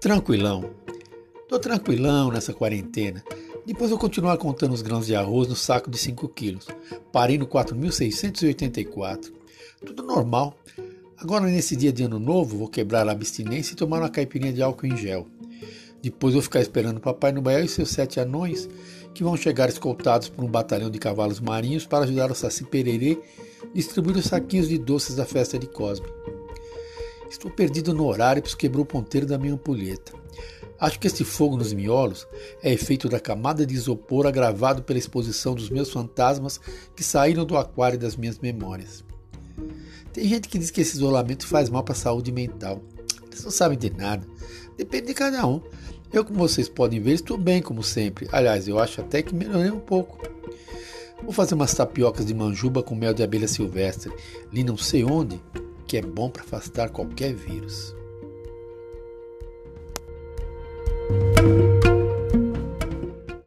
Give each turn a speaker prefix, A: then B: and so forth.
A: Tranquilão. Tô tranquilão nessa quarentena. Depois eu continuar contando os grãos de arroz no saco de 5 quilos. Parei no 4.684. Tudo normal. Agora, nesse dia de ano novo, vou quebrar a abstinência e tomar uma caipirinha de álcool em gel. Depois vou ficar esperando o Papai Noel e seus sete anões, que vão chegar escoltados por um batalhão de cavalos marinhos para ajudar o Saci Pererê a distribuir os saquinhos de doces da festa de Cosme. Estou perdido no horário, pois quebrou o ponteiro da minha ampulheta. Acho que esse fogo nos miolos é efeito da camada de isopor agravado pela exposição dos meus fantasmas que saíram do aquário das minhas memórias. Tem gente que diz que esse isolamento faz mal para a saúde mental. Eles não sabem de nada. Depende de cada um. Eu, como vocês podem ver, estou bem como sempre. Aliás, eu acho até que melhorei um pouco. Vou fazer umas tapiocas de manjuba com mel de abelha silvestre, li não sei onde, que é bom para afastar qualquer vírus.